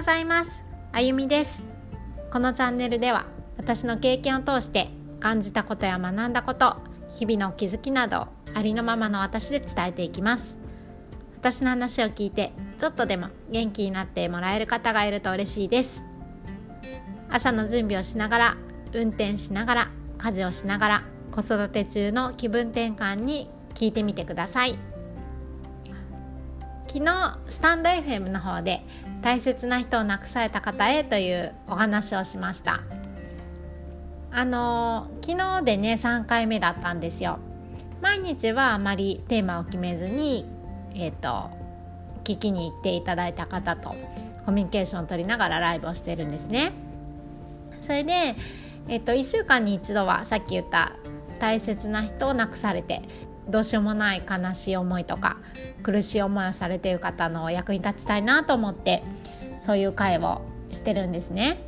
ございます。あゆみです。このチャンネルでは私の経験を通して感じたことや学んだこと日々の気づきなどありのままの私で伝えていきます。私の話を聞いてちょっとでも元気になってもらえる方がいると嬉しいです。朝の準備をしながら運転しながら家事をしながら子育て中の気分転換に聞いてみてください。昨日スタンド FM の方で大切な人を亡くされた方へというお話をしました。あの昨日でね3回目だったんですよ。毎日はあまりテーマを決めずにえっ、ー、と聞きに行っていただいた方とコミュニケーションを取りながらライブをしてるんですね。それで、えっ、ー、と1週間に一度はさっき言った大切な人を亡くされてどうしようもない悲しい思いとか苦しい思いをされている方の役に立ちたいなと思ってそういう会をしてるんですね。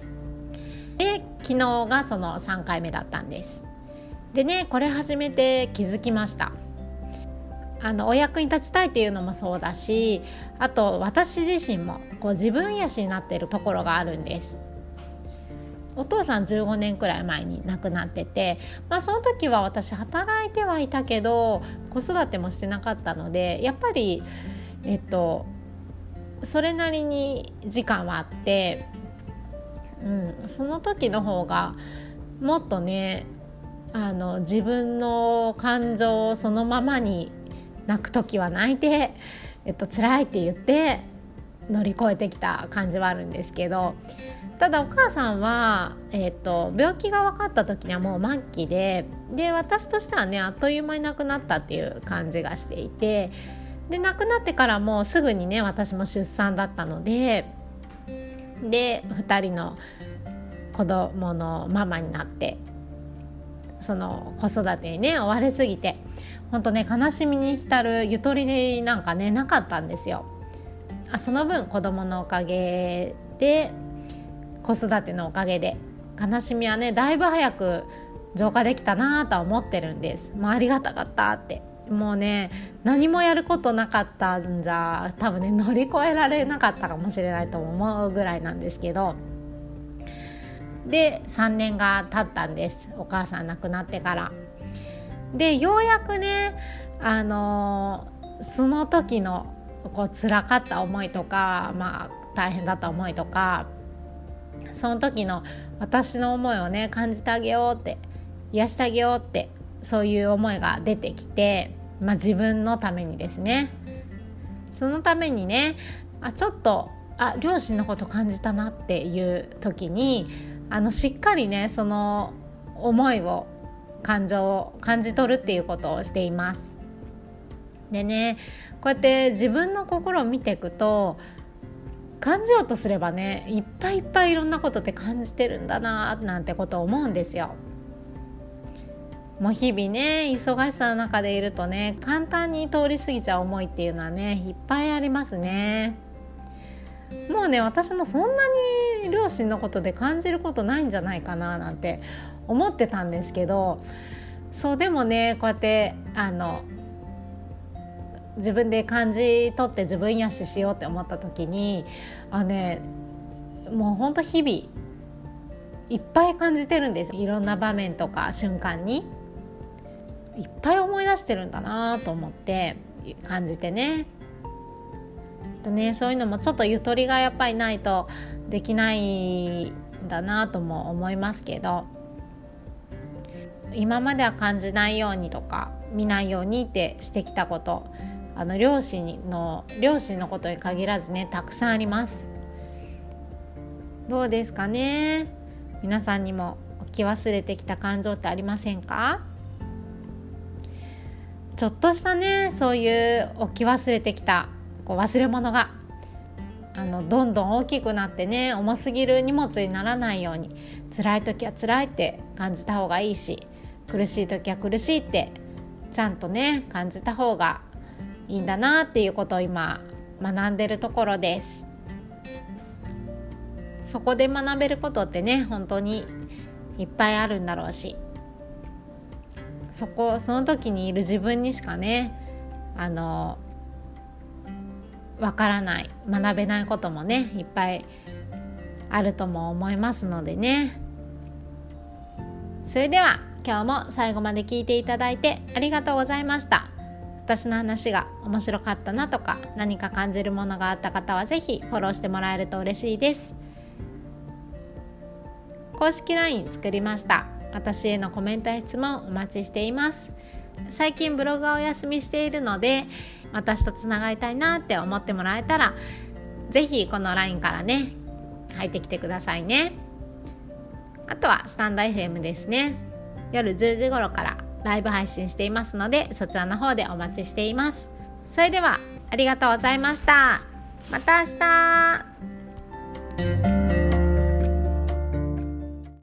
で昨日がその3回目だったんです。でねこれ始めて気づきました。あのお役に立ちたいっていうのもそうだしあと私自身もこう自分癒しになってるところがあるんです。お父さん15年くらい前に亡くなってて、まあ、その時は私働いてはいたけど子育てもしてなかったのでやっぱりえっとそれなりに時間はあって、うん、その時の方がもっとねあの自分の感情をそのままに泣く時は泣いて、えっと辛いって言って乗り越えてきた感じはあるんですけどただお母さんは、えーと、病気が分かった時にはもう末期でで私としてはねあっという間に亡くなったっていう感じがしていてで亡くなってからもうすぐにね私も出産だったのでで2人の子供のママになってその子育てにね追われすぎて本当ね悲しみに浸るゆとりなんかねなかったんですよ。あその分子供のおかげで子育てのおかげで悲しみはねだいぶ早く浄化できたなとは思ってるんです。もうありがたかったって。もうね何もやることなかったんじゃ多分ね乗り越えられなかったかもしれないと思うぐらいなんですけど。で3年が経ったんです。お母さん亡くなってから。でようやくねあのー、その時のこう辛かった思いとかまあ大変だった思いとかその時の私の思いをね感じてあげようって癒してあげようってそういう思いが出てきて、まあ、自分のためにですねそのためにねあちょっとあ両親のこと感じたなっていう時にあのしっかりねその思いを感情を感じ取るっていうことをしています。でねこうやって自分の心を見ていくと感じようとすればねいっぱいいっぱいいろんなことって感じてるんだななんてことを思うんですよ。もう日々ね忙しさの中でいるとね簡単に通り過ぎちゃう思いっていうのはねいっぱいありますね。もうね私もそんなに両親のことで感じることないんじゃないかななんて思ってたんですけどそうでもねこうやってあの自分で感じ取って自分癒ししようって思った時にあねもうほんと日々いっぱい感じてるんですいろんな場面とか瞬間に。いっぱい思い出してるんだなと思って感じてね。とねそういうのもちょっとゆとりがやっぱりないとできないんだなとも思いますけど今までは感じないようにとか見ないようにってしてきたことあの両親の両親のことに限らずねたくさんあります。どうですかね？皆さんにも置き忘れてきた感情ってありませんか？ちょっとしたねそういう置き忘れてきたこう忘れ物があのどんどん大きくなってね重すぎる荷物にならないように辛い時は辛いって感じた方がいいし苦しい時は苦しいってちゃんとね感じた方がいいんだなっていうことを今学んでるところです。そこで学べることってね本当にいっぱいあるんだろうし。そこその時にいる自分にしかねあのわからない学べないこともねいっぱいあるとも思いますのでね。それでは今日も最後まで聞いていただいてありがとうございました。私の話が面白かったなとか何か感じるものがあった方は是非フォローしてもらえると嬉しいです。公式 LINE 作りました。私へのコメントや質問お待ちしています。最近ブログはお休みしているので私とつながりたいなって思ってもらえたら是非この LINE からね入ってきてくださいね。あとはスタンド FM ですね。夜10時頃からライブ配信していますのでそちらの方でお待ちしています。それではありがとうございました。また明日。